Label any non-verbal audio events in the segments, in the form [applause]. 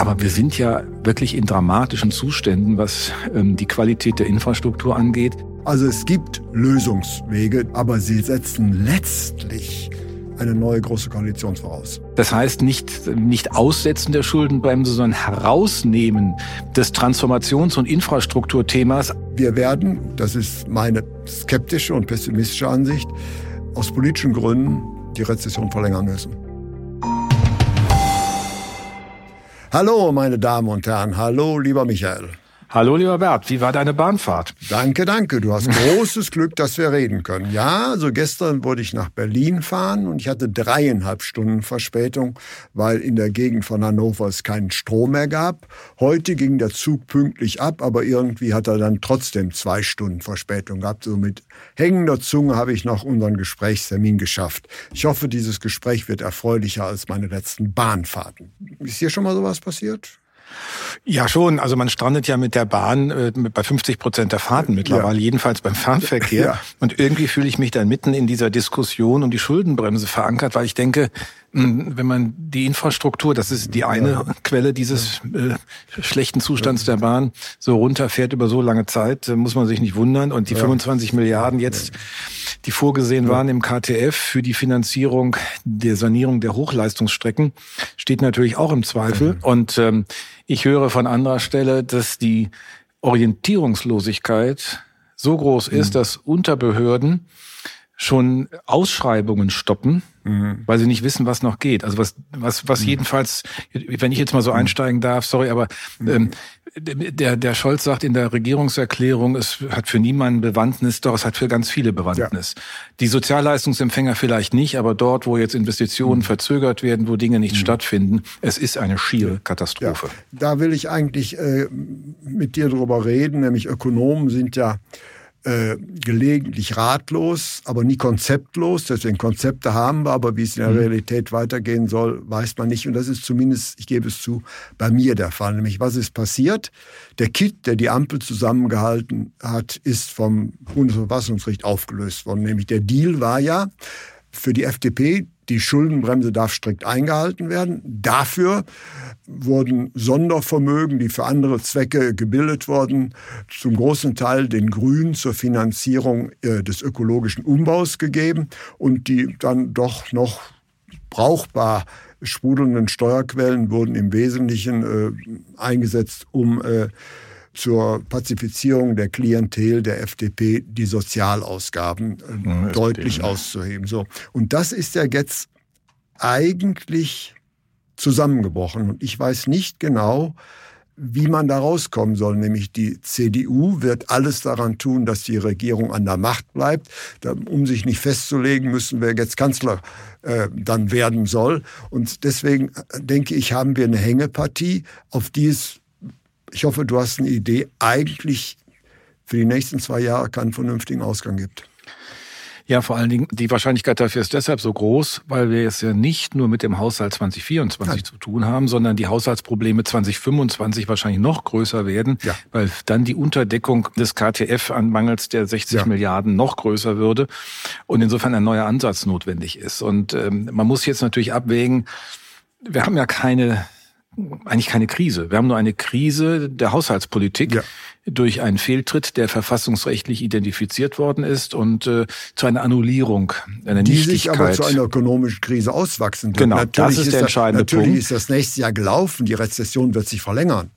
Aber wir sind ja wirklich in dramatischen Zuständen, was ähm, die Qualität der Infrastruktur angeht. Also es gibt Lösungswege, aber sie setzen letztlich eine neue große Koalition voraus. Das heißt nicht, nicht Aussetzen der Schuldenbremse, sondern Herausnehmen des Transformations- und Infrastrukturthemas. Wir werden, das ist meine skeptische und pessimistische Ansicht, aus politischen Gründen die Rezession verlängern müssen. Hallo, meine Damen und Herren. Hallo, lieber Michael. Hallo, lieber Bert, wie war deine Bahnfahrt? Danke, danke. Du hast [laughs] großes Glück, dass wir reden können. Ja, also gestern wollte ich nach Berlin fahren und ich hatte dreieinhalb Stunden Verspätung, weil in der Gegend von Hannover es keinen Strom mehr gab. Heute ging der Zug pünktlich ab, aber irgendwie hat er dann trotzdem zwei Stunden Verspätung gehabt. So mit hängender Zunge habe ich noch unseren Gesprächstermin geschafft. Ich hoffe, dieses Gespräch wird erfreulicher als meine letzten Bahnfahrten. Ist hier schon mal sowas passiert? Ja, schon. Also man strandet ja mit der Bahn äh, bei 50 Prozent der Fahrten mittlerweile, ja. jedenfalls beim Fernverkehr. [laughs] Ja. Und irgendwie fühle ich mich dann mitten in dieser Diskussion um die Schuldenbremse verankert, weil ich denke, wenn man die Infrastruktur, das ist die eine. Quelle dieses äh, schlechten Zustands der Bahn, so runterfährt über so lange Zeit, muss man sich nicht wundern. Und die 25 Milliarden jetzt, die vorgesehen waren im KTF für die Finanzierung der Sanierung der Hochleistungsstrecken, steht natürlich auch im Zweifel. Mhm. Und ähm, ich höre von anderer Stelle, dass die Orientierungslosigkeit so groß ist, mhm. dass Unterbehörden schon Ausschreibungen stoppen, mhm. weil sie nicht wissen, was noch geht. Also was, was, was mhm. jedenfalls, wenn ich jetzt mal so mhm. einsteigen darf, sorry, aber ähm, der, der Scholz sagt in der Regierungserklärung, es hat für niemanden Bewandtnis, doch es hat für ganz viele Bewandtnis. Ja. Die Sozialleistungsempfänger vielleicht nicht, aber dort, wo jetzt Investitionen mhm. verzögert werden, wo Dinge nicht mhm. stattfinden, es ist eine schiere Katastrophe. Ja. Da will ich eigentlich äh, mit dir drüber reden, nämlich Ökonomen sind ja äh, gelegentlich ratlos, aber nie konzeptlos. Deswegen Konzepte haben wir, aber wie es in der mhm. Realität weitergehen soll, weiß man nicht. Und das ist zumindest, ich gebe es zu, bei mir der Fall. Nämlich, was ist passiert? Der Kit, der die Ampel zusammengehalten hat, ist vom Bundesverfassungsgericht aufgelöst worden. Nämlich der Deal war ja für die FDP, die Schuldenbremse darf strikt eingehalten werden. Dafür wurden Sondervermögen, die für andere Zwecke gebildet wurden, zum großen Teil den Grünen zur Finanzierung äh, des ökologischen Umbaus gegeben und die dann doch noch brauchbar sprudelnden Steuerquellen wurden im Wesentlichen äh, eingesetzt, um äh, zur Pazifizierung der Klientel der FDP die Sozialausgaben äh, ja, deutlich auszuheben. So. Und das ist ja jetzt eigentlich zusammengebrochen. Und ich weiß nicht genau, wie man da rauskommen soll. Nämlich die CDU wird alles daran tun, dass die Regierung an der Macht bleibt. Um sich nicht festzulegen, müssen wir jetzt Kanzler äh, dann werden soll. Und deswegen äh, denke ich, haben wir eine Hängepartie, auf die es, ich hoffe, du hast eine Idee, eigentlich für die nächsten zwei Jahre keinen vernünftigen Ausgang gibt. Ja, vor allen Dingen, die Wahrscheinlichkeit dafür ist deshalb so groß, weil wir es ja nicht nur mit dem Haushalt 2024 Nein. zu tun haben, sondern die Haushaltsprobleme 2025 wahrscheinlich noch größer werden, ja. weil dann die Unterdeckung des KTF an mangels der 60 ja. Milliarden noch größer würde und insofern ein neuer Ansatz notwendig ist. Und ähm, man muss jetzt natürlich abwägen, wir haben ja keine eigentlich keine Krise. Wir haben nur eine Krise der Haushaltspolitik ja. durch einen Fehltritt, der verfassungsrechtlich identifiziert worden ist und äh, zu einer Annullierung, einer Die sich aber zu einer ökonomischen Krise auswachsen wird. Genau, natürlich das ist, ist der entscheidende natürlich Punkt. Natürlich ist das nächste Jahr gelaufen, die Rezession wird sich verlängern.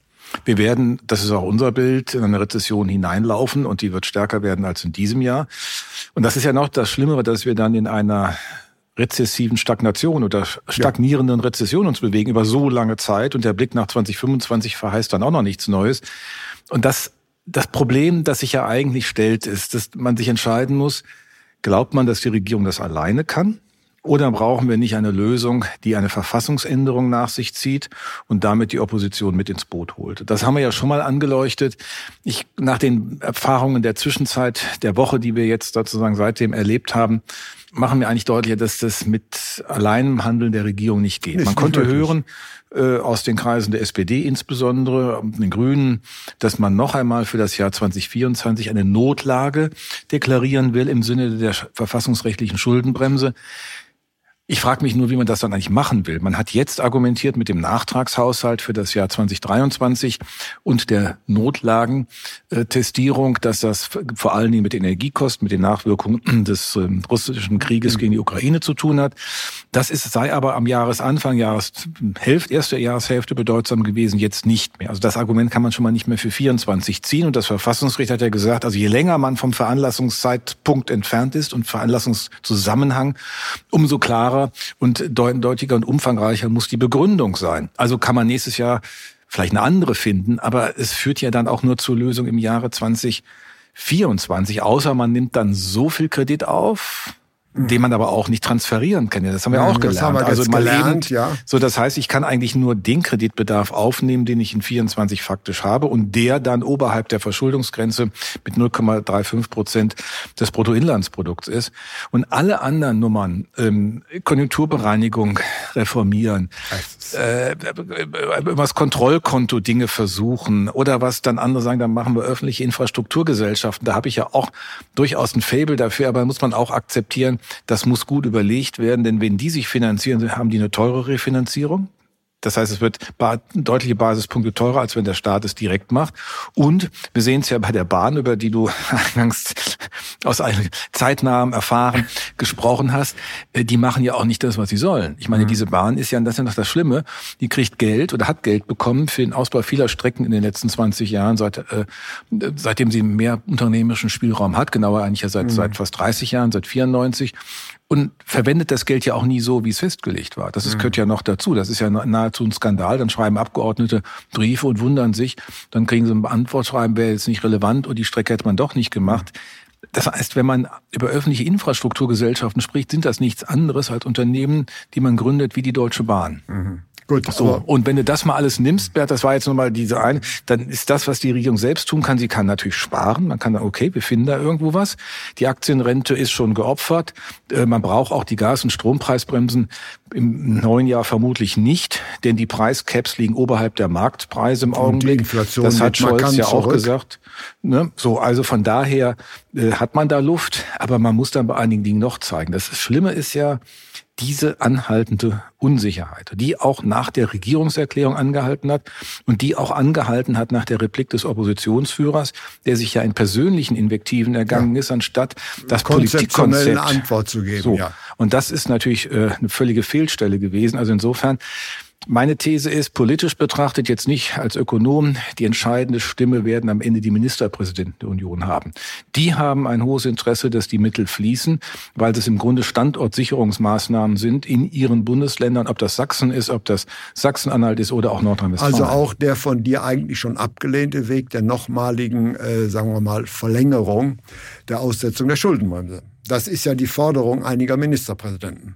Wir werden, das ist auch unser Bild, in eine Rezession hineinlaufen und die wird stärker werden als in diesem Jahr. Und das ist ja noch das Schlimmere, dass wir dann in einer rezessiven Stagnation oder stagnierenden ja. Rezession uns bewegen über so lange Zeit und der Blick nach 2025 verheißt dann auch noch nichts Neues. Und das, das Problem, das sich ja eigentlich stellt, ist, dass man sich entscheiden muss, glaubt man, dass die Regierung das alleine kann? Oder brauchen wir nicht eine Lösung, die eine Verfassungsänderung nach sich zieht und damit die Opposition mit ins Boot holt? Das haben wir ja schon mal angeleuchtet. Ich, nach den Erfahrungen der Zwischenzeit, der Woche, die wir jetzt sozusagen seitdem erlebt haben, machen wir eigentlich deutlicher, dass das mit alleinem Handeln der Regierung nicht geht. Nicht, Man konnte hören, äh, aus den Kreisen der SPD insbesondere, den Grünen, dass man noch einmal für das Jahr 2024 eine Notlage deklarieren will im Sinne der verfassungsrechtlichen Schuldenbremse. Ich frage mich nur, wie man das dann eigentlich machen will. Man hat jetzt argumentiert mit dem Nachtragshaushalt für das Jahr 2023 und der Notlagentestierung, dass das vor allen Dingen mit Energiekosten, mit den Nachwirkungen [clears throat] des ähm, russischen Krieges gegen die Ukraine zu tun hat. Das ist, sei aber am Jahresanfang, Jahreshälfte, erste Jahreshälfte bedeutsam gewesen, jetzt nicht mehr. Also das Argument kann man schon mal nicht mehr für 24 ziehen. Und das Verfassungsgericht hat ja gesagt, also je länger man vom Veranlassungszeitpunkt entfernt ist und Veranlassungszusammenhang, umso klarer klarer und deutiger und umfangreicher muss die Begründung sein. Also kann man nächstes Jahr vielleicht eine andere finden, aber es führt ja dann auch nur zur Lösung im Jahre 2024, außer man nimmt dann so viel Kredit auf, den man aber auch nicht transferieren kann. Das haben wir auch gelernt. Wir also mal gelernt, eben, ja. So, das heißt, ich kann eigentlich nur den Kreditbedarf aufnehmen, den ich in 24 faktisch habe und der dann oberhalb der Verschuldungsgrenze mit 0,35 Prozent des Bruttoinlandsprodukts ist. Und alle anderen Nummern, ähm, Konjunkturbereinigung reformieren, äh, das Kontrollkonto Dinge versuchen oder was dann andere sagen, dann machen wir öffentliche Infrastrukturgesellschaften. Da habe ich ja auch durchaus ein Fable dafür, aber muss man auch akzeptieren, das muss gut überlegt werden, denn wenn die sich finanzieren, haben die eine teure Refinanzierung. Das heißt, es wird deutliche Basispunkte teurer, als wenn der Staat es direkt macht. Und wir sehen es ja bei der Bahn, über die du [laughs] eingangs aus einem zeitnahem Erfahren gesprochen hast. Äh, die machen ja auch nicht das, was sie sollen. Ich meine, mhm. diese Bahn ist ja, das ist ja noch das Schlimme, die kriegt Geld oder hat Geld bekommen für den Ausbau vieler Strecken in den letzten 20 Jahren, seit, äh, seitdem sie mehr unternehmerischen Spielraum hat, genauer eigentlich ja seit, mhm. seit fast 30 Jahren, seit 94 und verwendet das Geld ja auch nie so, wie es festgelegt war. Das ist, gehört ja noch dazu. Das ist ja nahezu ein Skandal. Dann schreiben Abgeordnete Briefe und wundern sich. Dann kriegen sie ein Antwortschreiben, wäre jetzt nicht relevant und die Strecke hätte man doch nicht gemacht. Das heißt, wenn man über öffentliche Infrastrukturgesellschaften spricht, sind das nichts anderes als Unternehmen, die man gründet wie die Deutsche Bahn. Mhm. Gut, so. Und wenn du das mal alles nimmst, Bert, das war jetzt nochmal diese eine, dann ist das, was die Regierung selbst tun kann, sie kann natürlich sparen. Man kann sagen, okay, wir finden da irgendwo was. Die Aktienrente ist schon geopfert. Äh, man braucht auch die Gas- und Strompreisbremsen im neuen Jahr vermutlich nicht, denn die Preiscaps liegen oberhalb der Marktpreise im Augenblick. Inflation das hat Scholz ja auch gesagt. Ne? So, also von daher äh, hat man da Luft, aber man muss dann bei einigen Dingen noch zeigen. Das Schlimme ist ja, diese anhaltende Unsicherheit, die auch nach der Regierungserklärung angehalten hat und die auch angehalten hat nach der Replik des Oppositionsführers, der sich ja in persönlichen Invektiven ergangen ja. ist, anstatt das Politikkonzept Antwort zu geben. So. Ja. Und das ist natürlich äh, eine völlige Fehlstelle gewesen. Also insofern meine These ist, politisch betrachtet jetzt nicht als Ökonom, die entscheidende Stimme werden am Ende die Ministerpräsidenten der Union haben. Die haben ein hohes Interesse, dass die Mittel fließen, weil das im Grunde Standortsicherungsmaßnahmen sind in ihren Bundesländern, ob das Sachsen ist, ob das Sachsen-Anhalt ist oder auch Nordrhein-Westfalen. Also auch der von dir eigentlich schon abgelehnte Weg der nochmaligen, äh, sagen wir mal, Verlängerung der Aussetzung der Schuldenbremse. Das ist ja die Forderung einiger Ministerpräsidenten.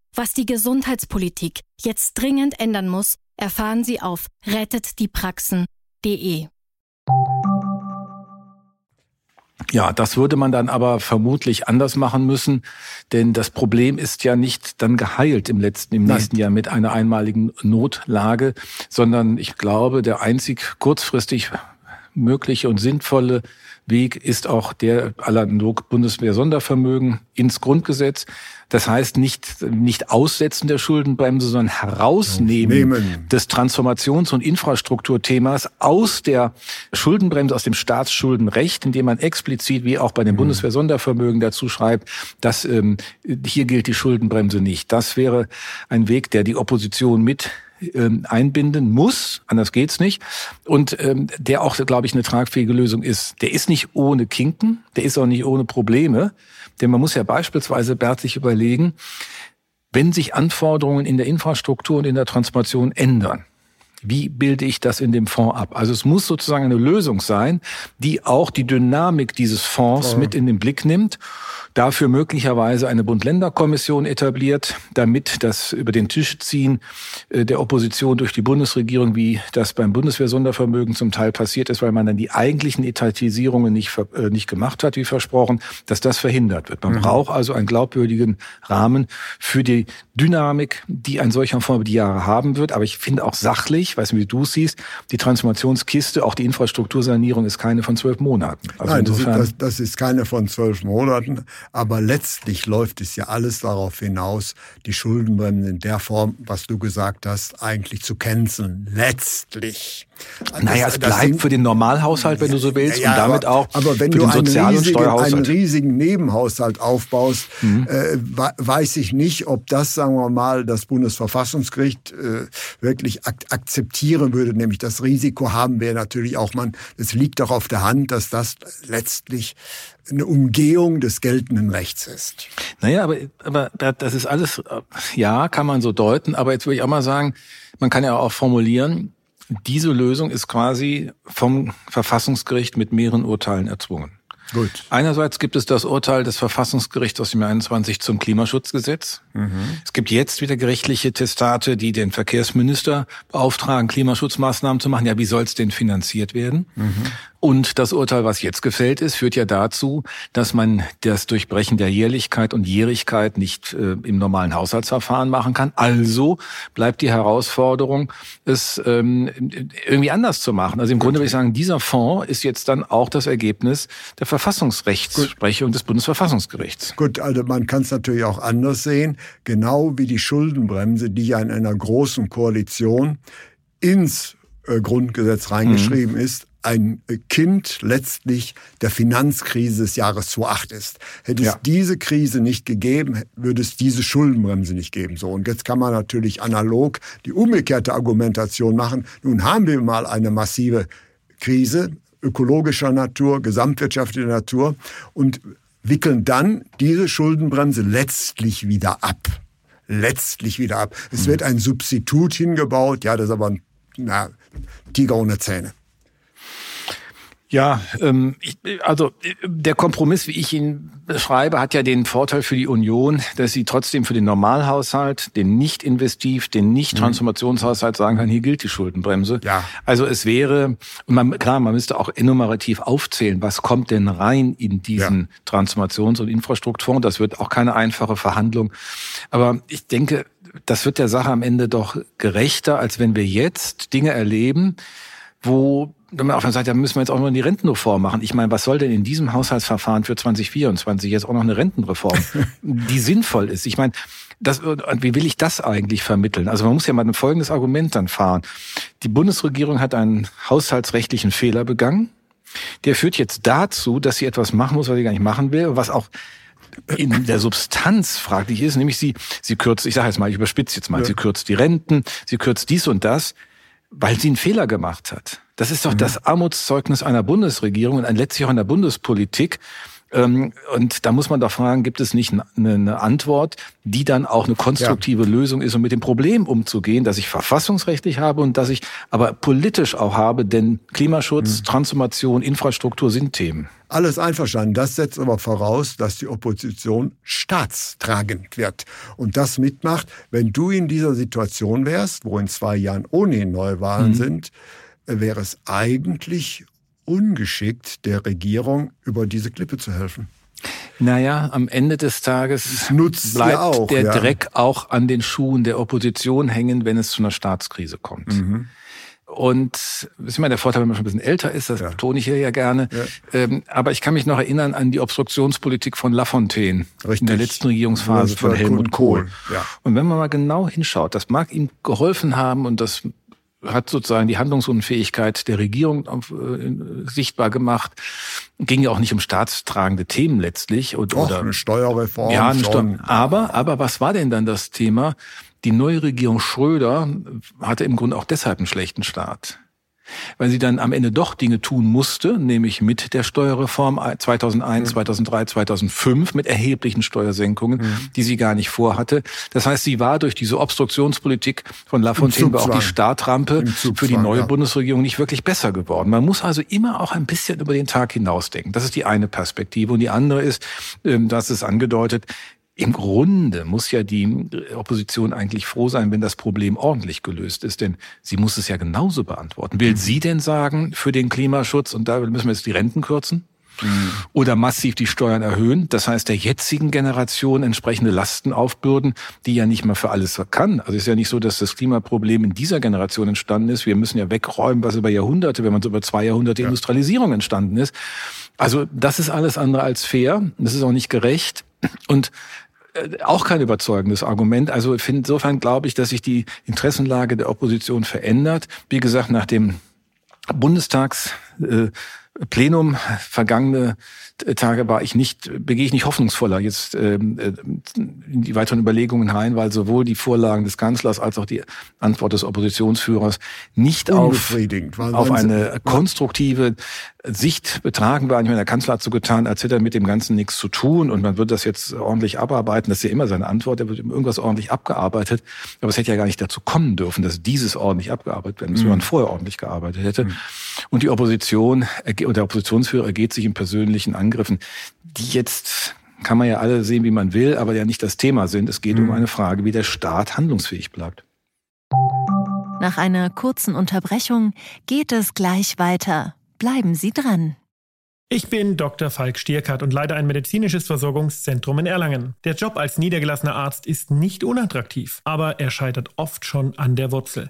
Was die Gesundheitspolitik jetzt dringend ändern muss, erfahren Sie auf rettetdiepraxen.de. Ja, das würde man dann aber vermutlich anders machen müssen, denn das Problem ist ja nicht dann geheilt im letzten, im nächsten Jahr mit einer einmaligen Notlage, sondern ich glaube, der einzig kurzfristig mögliche und sinnvolle Weg ist auch der analog Bundeswehr-Sondervermögen ins Grundgesetz. Das heißt nicht, nicht Aussetzen der Schuldenbremse, sondern Herausnehmen Nehmen. des Transformations- und Infrastrukturthemas aus der Schuldenbremse, aus dem Staatsschuldenrecht, indem man explizit, wie auch bei dem mhm. Bundeswehr-Sondervermögen dazu schreibt, dass ähm, hier gilt die Schuldenbremse nicht. Das wäre ein Weg, der die Opposition mit ähm, einbinden muss, anders geht's nicht. Und ähm, der auch, glaube ich, eine tragfähige Lösung ist. Der ist nicht ohne Kinken, der ist auch nicht ohne Probleme. Denn man muss ja beispielsweise, Bert, sich überlegen, wenn sich Anforderungen in der Infrastruktur und in der Transformation ändern, wie bilde ich das in dem Fonds ab? Also es muss sozusagen eine Lösung sein, die auch die Dynamik dieses Fonds mit in den Blick nimmt dafür möglicherweise eine Bund-Länder-Kommission etabliert, damit das über den Tisch ziehen äh, der Opposition durch die Bundesregierung, wie das beim Bundeswehr-Sondervermögen zum Teil passiert ist, weil man dann die eigentlichen Etatisierungen nicht, äh, nicht gemacht hat, wie versprochen, dass das verhindert wird. Man mhm. braucht also einen glaubwürdigen Rahmen für die Dynamik, die ein solcher Fonds über die Jahre haben wird. Aber ich finde auch sachlich, weiß nicht, wie du siehst, die Transformationskiste, auch die Infrastruktursanierung ist keine von zwölf Monaten. Also Nein, das, das, das ist keine von zwölf Monaten. Aber letztlich läuft es ja alles darauf hinaus, die Schuldenbremse in der Form, was du gesagt hast, eigentlich zu canceln. Letztlich. Naja, es bleibt sind, für den Normalhaushalt, wenn du so willst, ja, und damit aber, auch aber wenn für du den Sozial- und Steuerhaushalt. einen riesigen Nebenhaushalt aufbaust, mhm. äh, weiß ich nicht, ob das, sagen wir mal, das Bundesverfassungsgericht äh, wirklich ak akzeptieren würde. Nämlich das Risiko haben wir natürlich auch. Man, es liegt doch auf der Hand, dass das letztlich eine Umgehung des geltenden Rechts ist. Naja, aber, aber das ist alles, ja, kann man so deuten, aber jetzt würde ich auch mal sagen, man kann ja auch formulieren, diese Lösung ist quasi vom Verfassungsgericht mit mehreren Urteilen erzwungen. Gut. Einerseits gibt es das Urteil des Verfassungsgerichts aus dem Jahr 21 zum Klimaschutzgesetz. Mhm. Es gibt jetzt wieder gerichtliche Testate, die den Verkehrsminister beauftragen, Klimaschutzmaßnahmen zu machen. Ja, wie soll es denn finanziert werden? Mhm. Und das Urteil, was jetzt gefällt ist, führt ja dazu, dass man das Durchbrechen der Jährlichkeit und Jährigkeit nicht äh, im normalen Haushaltsverfahren machen kann. Also bleibt die Herausforderung, es ähm, irgendwie anders zu machen. Also im Grunde würde ich sagen, dieser Fonds ist jetzt dann auch das Ergebnis der Verfassungsrechtsprechung des Bundesverfassungsgerichts. Gut, also man kann es natürlich auch anders sehen. Genau wie die Schuldenbremse, die ja in einer großen Koalition ins äh, Grundgesetz reingeschrieben mhm. ist, ein Kind letztlich der Finanzkrise des Jahres 2008 ist. Hätte ja. es diese Krise nicht gegeben, würde es diese Schuldenbremse nicht geben. So und jetzt kann man natürlich analog die umgekehrte Argumentation machen. Nun haben wir mal eine massive Krise ökologischer Natur, gesamtwirtschaftlicher Natur und wickeln dann diese Schuldenbremse letztlich wieder ab. Letztlich wieder ab. Es hm. wird ein Substitut hingebaut, ja, das ist aber ein na, Tiger ohne Zähne. Ja, ähm, ich, also der Kompromiss, wie ich ihn beschreibe, hat ja den Vorteil für die Union, dass sie trotzdem für den Normalhaushalt, den nicht investiv, den nicht mhm. Transformationshaushalt sagen kann, hier gilt die Schuldenbremse. Ja. Also es wäre, man, klar, man müsste auch enumerativ aufzählen, was kommt denn rein in diesen ja. Transformations- und Infrastrukturfonds. Das wird auch keine einfache Verhandlung. Aber ich denke, das wird der Sache am Ende doch gerechter, als wenn wir jetzt Dinge erleben, wo wenn man auf der Seite, da müssen wir jetzt auch noch die Rentenreform machen. Ich meine, was soll denn in diesem Haushaltsverfahren für 2024 jetzt auch noch eine Rentenreform, [laughs] die sinnvoll ist? Ich meine, das, wie will ich das eigentlich vermitteln? Also man muss ja mal ein folgendes Argument dann fahren. Die Bundesregierung hat einen haushaltsrechtlichen Fehler begangen. Der führt jetzt dazu, dass sie etwas machen muss, was sie gar nicht machen will, was auch in der Substanz fraglich ist, nämlich sie, sie kürzt, ich sage jetzt mal, ich überspitze jetzt mal, ja. sie kürzt die Renten, sie kürzt dies und das, weil sie einen Fehler gemacht hat. Das ist doch mhm. das Armutszeugnis einer Bundesregierung und letztlich auch einer Bundespolitik. Ähm, und da muss man doch fragen, gibt es nicht eine Antwort, die dann auch eine konstruktive ja. Lösung ist, um mit dem Problem umzugehen, dass ich verfassungsrechtlich habe und dass ich aber politisch auch habe, denn Klimaschutz, mhm. Transformation, Infrastruktur sind Themen. Alles einverstanden. Das setzt aber voraus, dass die Opposition staatstragend wird und das mitmacht. Wenn du in dieser Situation wärst, wo in zwei Jahren ohnehin Neuwahlen mhm. sind, wäre es eigentlich ungeschickt, der Regierung über diese Klippe zu helfen. Naja, am Ende des Tages bleibt auch, der ja. Dreck auch an den Schuhen der Opposition hängen, wenn es zu einer Staatskrise kommt. Mhm. und das ist immer der Vorteil, wenn man schon ein bisschen älter ist, das ja. tone ich hier ja gerne. Ja. Ähm, aber ich kann mich noch erinnern an die Obstruktionspolitik von Lafontaine Richtig. in der letzten Regierungsphase von Helmut Kohl. Kohl. Ja. Und wenn man mal genau hinschaut, das mag ihm geholfen haben und das hat sozusagen die Handlungsunfähigkeit der Regierung äh, sichtbar gemacht. Ging ja auch nicht um staatstragende Themen letztlich. Und, Och, oder eine Steuerreform. Ja, eine Steu aber, aber was war denn dann das Thema? Die neue Regierung Schröder hatte im Grunde auch deshalb einen schlechten Start weil sie dann am Ende doch Dinge tun musste, nämlich mit der Steuerreform 2001, mhm. 2003, 2005 mit erheblichen Steuersenkungen, mhm. die sie gar nicht vorhatte. Das heißt, sie war durch diese Obstruktionspolitik von Lafontaine, aber auch die Startrampe für die neue ja. Bundesregierung nicht wirklich besser geworden. Man muss also immer auch ein bisschen über den Tag hinausdenken. Das ist die eine Perspektive. Und die andere ist, ähm, das ist angedeutet, im Grunde muss ja die Opposition eigentlich froh sein, wenn das Problem ordentlich gelöst ist, denn sie muss es ja genauso beantworten. Will sie denn sagen, für den Klimaschutz, und da müssen wir jetzt die Renten kürzen? Mhm. Oder massiv die Steuern erhöhen, das heißt der jetzigen Generation entsprechende Lasten aufbürden, die ja nicht mal für alles kann. Also es ist ja nicht so, dass das Klimaproblem in dieser Generation entstanden ist. Wir müssen ja wegräumen, was über Jahrhunderte, wenn man so über zwei Jahrhunderte ja. Industrialisierung entstanden ist. Also das ist alles andere als fair. Das ist auch nicht gerecht. Und äh, auch kein überzeugendes Argument. Also insofern glaube ich, dass sich die Interessenlage der Opposition verändert. Wie gesagt, nach dem Bundestagsplenum vergangene Tage war ich nicht, begehe ich nicht hoffnungsvoller jetzt ähm, äh, in die weiteren Überlegungen rein, weil sowohl die Vorlagen des Kanzlers als auch die Antwort des Oppositionsführers nicht auf, auf eine konstruktive Sicht betragen waren. Ich meine, der Kanzler hat so getan, als hätte er mit dem Ganzen nichts zu tun und man wird das jetzt ordentlich abarbeiten. Das ist ja immer seine Antwort. Er wird irgendwas ordentlich abgearbeitet. Aber es hätte ja gar nicht dazu kommen dürfen, dass dieses ordentlich abgearbeitet werden muss, mhm. wenn man vorher ordentlich gearbeitet hätte. Mhm. Und die Opposition und der Oppositionsführer ergeht sich im persönlichen Angriffen, die jetzt kann man ja alle sehen, wie man will, aber ja nicht das Thema sind. Es geht mhm. um eine Frage, wie der Staat handlungsfähig bleibt. Nach einer kurzen Unterbrechung geht es gleich weiter. Bleiben Sie dran. Ich bin Dr. Falk Stierkart und leite ein medizinisches Versorgungszentrum in Erlangen. Der Job als niedergelassener Arzt ist nicht unattraktiv, aber er scheitert oft schon an der Wurzel.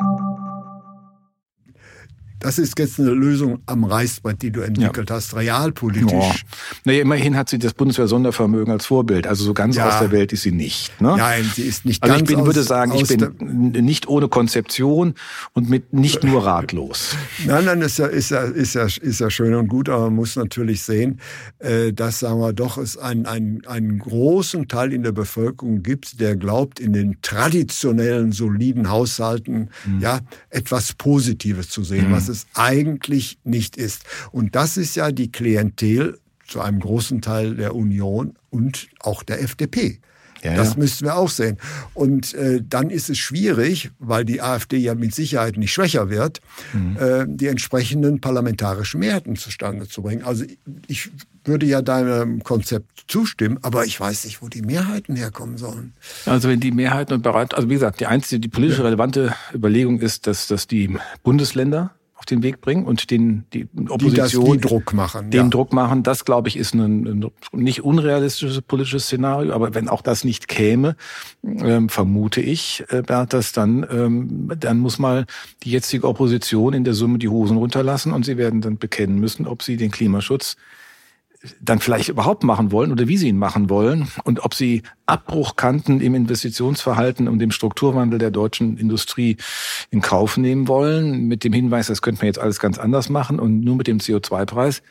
Das ist jetzt eine Lösung am Reißbrett, die du entwickelt ja. hast, realpolitisch. Ja. Naja, immerhin hat sie das Bundeswehr-Sondervermögen als Vorbild. Also so ganz ja. aus der Welt ist sie nicht. Ne? Nein, sie ist nicht also ganz ich bin, aus, würde sagen, ich bin nicht ohne Konzeption und mit nicht nur ratlos. [laughs] nein, nein, ist ja, ist ja, ist ja, ist ja schön und gut, aber man muss natürlich sehen, äh, dass, sagen wir doch, es einen, einen, einen großen Teil in der Bevölkerung gibt, der glaubt, in den traditionellen, soliden Haushalten mhm. ja etwas Positives zu sehen, mhm. was es eigentlich nicht ist. Und das ist ja die Klientel zu einem großen Teil der Union und auch der FDP. Ja, das ja. müssten wir auch sehen. Und äh, dann ist es schwierig, weil die AfD ja mit Sicherheit nicht schwächer wird, mhm. äh, die entsprechenden parlamentarischen Mehrheiten zustande zu bringen. Also ich würde ja deinem Konzept zustimmen, aber ich weiß nicht, wo die Mehrheiten herkommen sollen. Also wenn die Mehrheiten und bereit, also wie gesagt, die einzige, die politisch relevante Überlegung ist, dass, dass die Bundesländer auf den Weg bringen und den die Opposition die, das, die Druck machen, den ja. Druck machen. Das glaube ich ist ein, ein, nicht unrealistisches politisches Szenario, aber wenn auch das nicht käme, ähm, vermute ich, äh, Bert, dass dann ähm, dann muss mal die jetzige Opposition in der Summe die Hosen runterlassen und sie werden dann bekennen müssen, ob sie den Klimaschutz dann vielleicht überhaupt machen wollen oder wie sie ihn machen wollen und ob sie Abbruchkanten im Investitionsverhalten und dem Strukturwandel der deutschen Industrie in Kauf nehmen wollen, mit dem Hinweis, das könnte man jetzt alles ganz anders machen und nur mit dem CO2-Preis.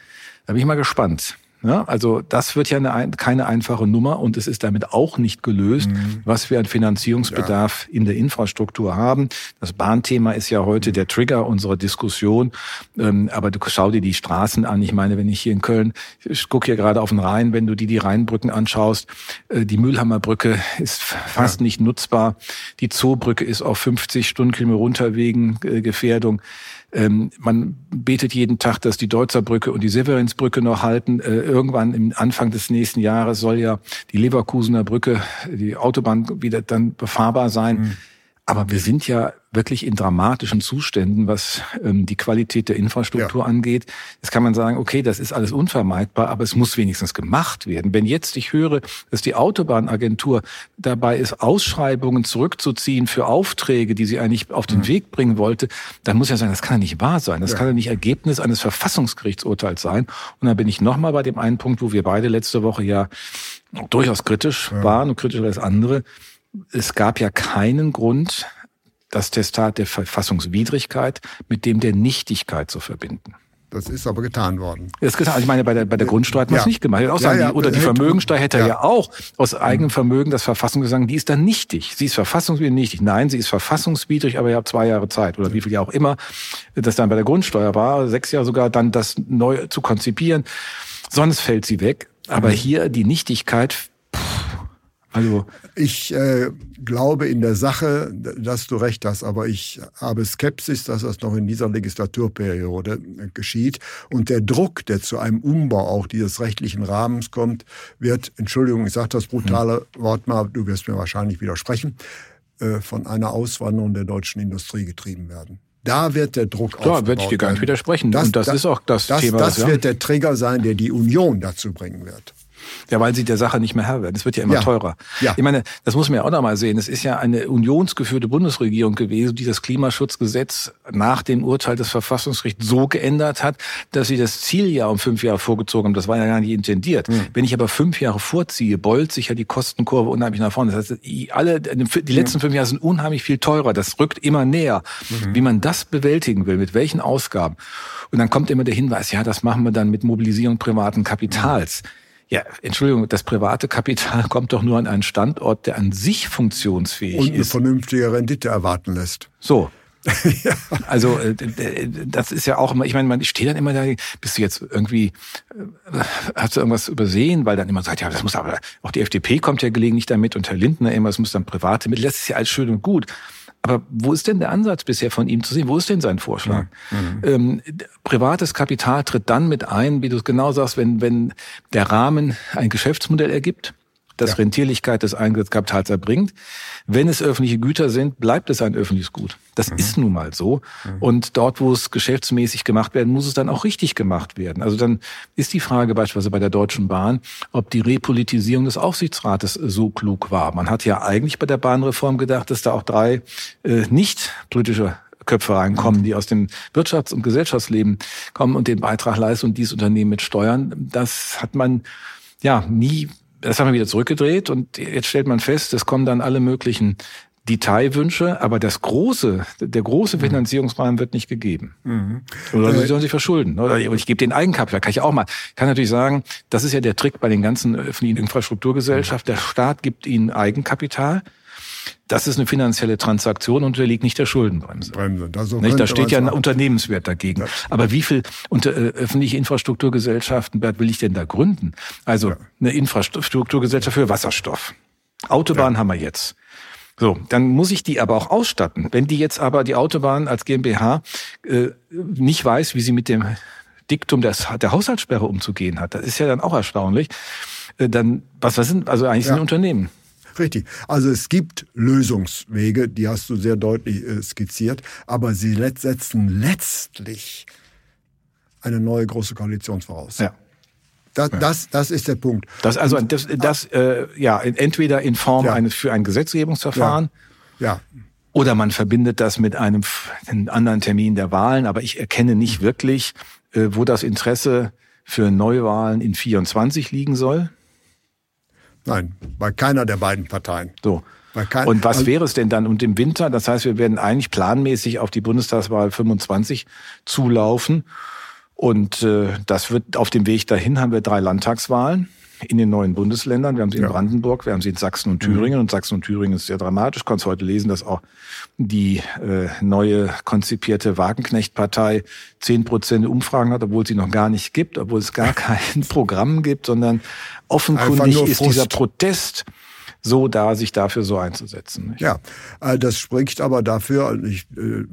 Da bin ich mal gespannt. Ja, also das wird ja eine, keine einfache Nummer und es ist damit auch nicht gelöst, mhm. was wir an Finanzierungsbedarf ja. in der Infrastruktur haben. Das Bahnthema ist ja heute mhm. der Trigger unserer Diskussion. Ähm, aber du schau dir die Straßen an. Ich meine, wenn ich hier in Köln, ich gucke hier gerade auf den Rhein, wenn du dir die Rheinbrücken anschaust, äh, die Mühlhammerbrücke ist fast ja. nicht nutzbar. Die Zoobrücke ist auf 50 Stundenkilometer runter wegen äh, Gefährdung. Ähm, man betet jeden Tag, dass die Deutzer Brücke und die Severinsbrücke noch halten. Äh, irgendwann im Anfang des nächsten Jahres soll ja die Leverkusener Brücke, die Autobahn wieder dann befahrbar sein. Mhm. Aber wir sind ja wirklich in dramatischen Zuständen, was ähm, die Qualität der Infrastruktur ja. angeht. Jetzt kann man sagen, okay, das ist alles unvermeidbar, aber es muss wenigstens gemacht werden. Wenn jetzt ich höre, dass die Autobahnagentur dabei ist, Ausschreibungen zurückzuziehen für Aufträge, die sie eigentlich auf den mhm. Weg bringen wollte, dann muss ich ja sagen, das kann ja nicht wahr sein. Das ja. kann ja nicht Ergebnis eines Verfassungsgerichtsurteils sein. Und dann bin ich nochmal bei dem einen Punkt, wo wir beide letzte Woche ja durchaus kritisch ja. waren und kritischer als andere es gab ja keinen Grund, das Testat der Verfassungswidrigkeit mit dem der Nichtigkeit zu verbinden. Das ist aber getan worden. Das ist getan. Also ich meine, bei der, bei der Grundsteuer hat man es nicht gemacht. Auch sagen, ja, ja, oder die Vermögensteuer hätte ja. ja auch aus eigenem Vermögen das Verfassung gesagt, die ist dann nichtig. Sie ist verfassungswidrig nichtig. Nein, sie ist verfassungswidrig, aber ihr habt zwei Jahre Zeit oder wie viel ja auch immer das dann bei der Grundsteuer war, sechs Jahre sogar, dann das neu zu konzipieren. Sonst fällt sie weg. Aber mhm. hier die Nichtigkeit also ich äh, glaube in der Sache, dass du recht hast, aber ich habe Skepsis, dass das noch in dieser Legislaturperiode äh, geschieht. Und der Druck, der zu einem Umbau auch dieses rechtlichen Rahmens kommt, wird, Entschuldigung, ich sage das brutale hm. Wort mal, du wirst mir wahrscheinlich widersprechen, äh, von einer Auswanderung der deutschen Industrie getrieben werden. Da wird der Druck Klar, würde ich dir gar nicht widersprechen. Das, Und das, das ist auch das, das Thema. Das ja. wird der Trigger sein, der die Union dazu bringen wird. Ja, weil sie der Sache nicht mehr Herr werden. Es wird ja immer ja. teurer. Ja. Ich meine, das muss man ja auch noch mal sehen. Es ist ja eine unionsgeführte Bundesregierung gewesen, die das Klimaschutzgesetz nach dem Urteil des Verfassungsgerichts so geändert hat, dass sie das Zieljahr um fünf Jahre vorgezogen haben. Das war ja gar nicht intendiert. Mhm. Wenn ich aber fünf Jahre vorziehe, beult sich ja die Kostenkurve unheimlich nach vorne. Das heißt, alle, die letzten fünf Jahre sind unheimlich viel teurer. Das rückt immer näher. Mhm. Wie man das bewältigen will, mit welchen Ausgaben. Und dann kommt immer der Hinweis, ja, das machen wir dann mit Mobilisierung privaten Kapitals. Mhm. Ja, Entschuldigung, das private Kapital [laughs] kommt doch nur an einen Standort, der an sich funktionsfähig ist. Und eine vernünftige Rendite erwarten lässt. So. [laughs] ja. Also äh, das ist ja auch immer, ich meine, man steht dann immer da, bist du jetzt irgendwie, äh, hast du irgendwas übersehen, weil dann immer sagt, ja, das muss aber, auch die FDP kommt ja gelegentlich damit und Herr Lindner immer, es muss dann private Mittel, das ist ja alles schön und gut. Aber wo ist denn der Ansatz bisher von ihm zu sehen? Wo ist denn sein Vorschlag? Mhm. Ähm, privates Kapital tritt dann mit ein, wie du es genau sagst, wenn, wenn der Rahmen ein Geschäftsmodell ergibt das ja. Rentierlichkeit des Einsatzkapitals erbringt. Wenn es öffentliche Güter sind, bleibt es ein öffentliches Gut. Das mhm. ist nun mal so. Mhm. Und dort, wo es geschäftsmäßig gemacht werden, muss es dann auch richtig gemacht werden. Also dann ist die Frage beispielsweise bei der Deutschen Bahn, ob die Repolitisierung des Aufsichtsrates so klug war. Man hat ja eigentlich bei der Bahnreform gedacht, dass da auch drei äh, nicht politische Köpfe reinkommen, die aus dem Wirtschafts- und Gesellschaftsleben kommen und den Beitrag leisten und dieses Unternehmen mit steuern. Das hat man ja nie das haben wir wieder zurückgedreht und jetzt stellt man fest, es kommen dann alle möglichen Detailwünsche, aber das große, der große mhm. Finanzierungsrahmen wird nicht gegeben. Mhm. Oder sie sollen sich verschulden. Oder ich gebe den Eigenkapital, kann ich auch mal. Ich kann natürlich sagen, das ist ja der Trick bei den ganzen öffentlichen Infrastrukturgesellschaften. Der Staat gibt ihnen Eigenkapital. Das ist eine finanzielle Transaktion und unterliegt nicht der Schuldenbremse. Bremse. Also nicht, da steht ja ein Unternehmenswert dagegen. Ja. Aber wie viel unter, äh, öffentliche Infrastrukturgesellschaften Bert, will ich denn da gründen? Also ja. eine Infrastrukturgesellschaft für Wasserstoff. Autobahn ja. haben wir jetzt. So, dann muss ich die aber auch ausstatten. Wenn die jetzt aber die Autobahn als GmbH äh, nicht weiß, wie sie mit dem Diktum des, der Haushaltssperre umzugehen hat, das ist ja dann auch erstaunlich. Äh, dann was was sind also eigentlich ja. sind Unternehmen? Richtig. Also es gibt Lösungswege, die hast du sehr deutlich äh, skizziert, aber sie setzen letztlich eine neue große Koalition voraus. Ja. Das, das, das ist der Punkt. Das also das, das äh, ja entweder in Form ja. eines für ein Gesetzgebungsverfahren. Ja. ja. Oder man verbindet das mit einem, einem anderen Termin der Wahlen, aber ich erkenne nicht wirklich, äh, wo das Interesse für Neuwahlen in 24 liegen soll. Nein, bei keiner der beiden Parteien. So. Und was also wäre es denn dann und im Winter? Das heißt, wir werden eigentlich planmäßig auf die Bundestagswahl 25 zulaufen. Und äh, das wird auf dem Weg dahin haben wir drei Landtagswahlen in den neuen Bundesländern. Wir haben sie in ja. Brandenburg, wir haben sie in Sachsen und Thüringen. Mhm. Und Sachsen und Thüringen ist sehr dramatisch. Konntest heute lesen, dass auch die äh, neue konzipierte Wagenknecht-Partei zehn Prozent Umfragen hat, obwohl sie noch gar nicht gibt, obwohl es gar [laughs] kein Programm gibt, sondern offenkundig ist dieser Protest so da, sich dafür so einzusetzen. Nicht? Ja, äh, das spricht aber dafür, also ich, äh,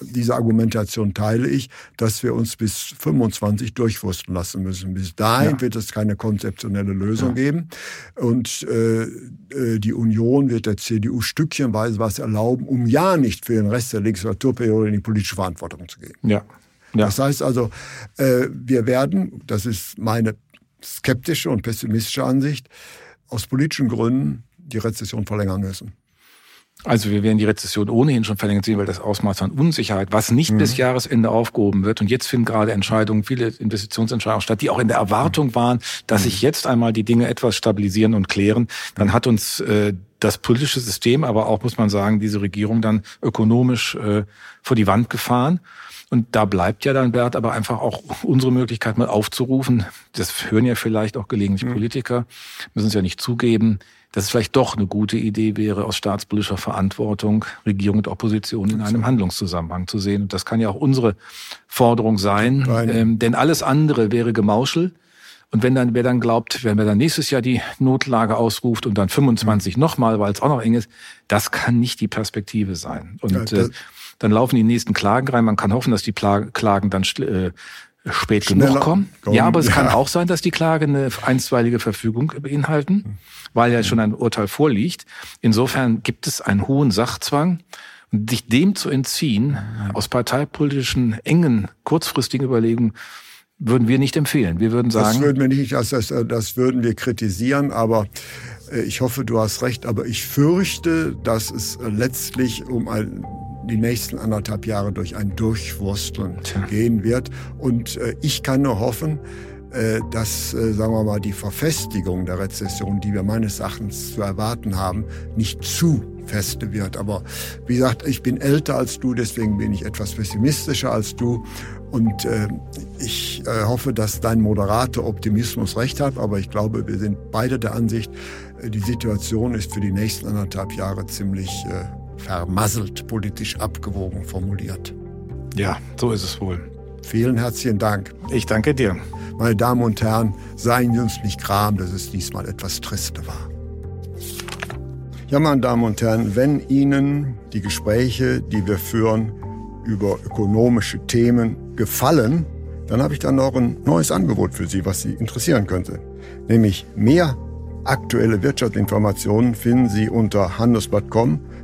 diese Argumentation teile ich, dass wir uns bis 25 durchwursten lassen müssen. Bis dahin ja. wird es keine konzeptionelle Lösung ja. geben. Und äh, äh die Union wird der CDU stückchenweise was erlauben, um ja nicht für den Rest der Legislaturperiode in die politische Verantwortung zu gehen. Ja. Ja. Das heißt also, wir werden, das ist meine skeptische und pessimistische Ansicht, aus politischen Gründen die Rezession verlängern müssen. Also wir werden die Rezession ohnehin schon verlängert sehen, weil das Ausmaß an Unsicherheit, was nicht mhm. bis Jahresende aufgehoben wird. Und jetzt finden gerade Entscheidungen, viele Investitionsentscheidungen statt, die auch in der Erwartung waren, dass sich mhm. jetzt einmal die Dinge etwas stabilisieren und klären. Dann hat uns äh, das politische System, aber auch, muss man sagen, diese Regierung dann ökonomisch äh, vor die Wand gefahren. Und da bleibt ja dann, Bert, aber einfach auch unsere Möglichkeit mal aufzurufen. Das hören ja vielleicht auch gelegentlich mhm. Politiker, müssen es ja nicht zugeben, dass es vielleicht doch eine gute Idee wäre, aus staatspolitischer Verantwortung Regierung und Opposition in einem Handlungszusammenhang zu sehen. Und das kann ja auch unsere Forderung sein, ähm, denn alles andere wäre Gemauschel. Und wenn dann, wer dann glaubt, wenn wer dann nächstes Jahr die Notlage ausruft und dann 25 nochmal, weil es auch noch eng ist, das kann nicht die Perspektive sein. Und ja, äh, dann laufen die nächsten Klagen rein. Man kann hoffen, dass die Klagen dann äh, spät Schneller genug kommen. kommen. Ja, aber es ja. kann auch sein, dass die Klage eine einstweilige Verfügung beinhalten, weil ja schon ein Urteil vorliegt. Insofern gibt es einen hohen Sachzwang. Und sich dem zu entziehen, aus parteipolitischen, engen, kurzfristigen Überlegungen, würden wir nicht empfehlen. Wir würden sagen. Das würden wir nicht, das, das, das würden wir kritisieren, aber äh, ich hoffe, du hast recht, aber ich fürchte, dass es letztlich um ein die nächsten anderthalb Jahre durch ein Durchwursteln gehen wird. Und äh, ich kann nur hoffen, äh, dass, äh, sagen wir mal, die Verfestigung der Rezession, die wir meines Erachtens zu erwarten haben, nicht zu feste wird. Aber wie gesagt, ich bin älter als du, deswegen bin ich etwas pessimistischer als du. Und äh, ich äh, hoffe, dass dein moderater Optimismus recht hat. Aber ich glaube, wir sind beide der Ansicht, äh, die Situation ist für die nächsten anderthalb Jahre ziemlich äh, vermasselt politisch abgewogen formuliert. Ja, so ist es wohl. Vielen herzlichen Dank. Ich danke dir. Meine Damen und Herren, seien Sie uns nicht gram, dass es diesmal etwas triste war. Ja, meine Damen und Herren, wenn Ihnen die Gespräche, die wir führen über ökonomische Themen gefallen, dann habe ich dann noch ein neues Angebot für Sie, was Sie interessieren könnte. Nämlich mehr aktuelle Wirtschaftsinformationen finden Sie unter handelsblatt.com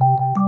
you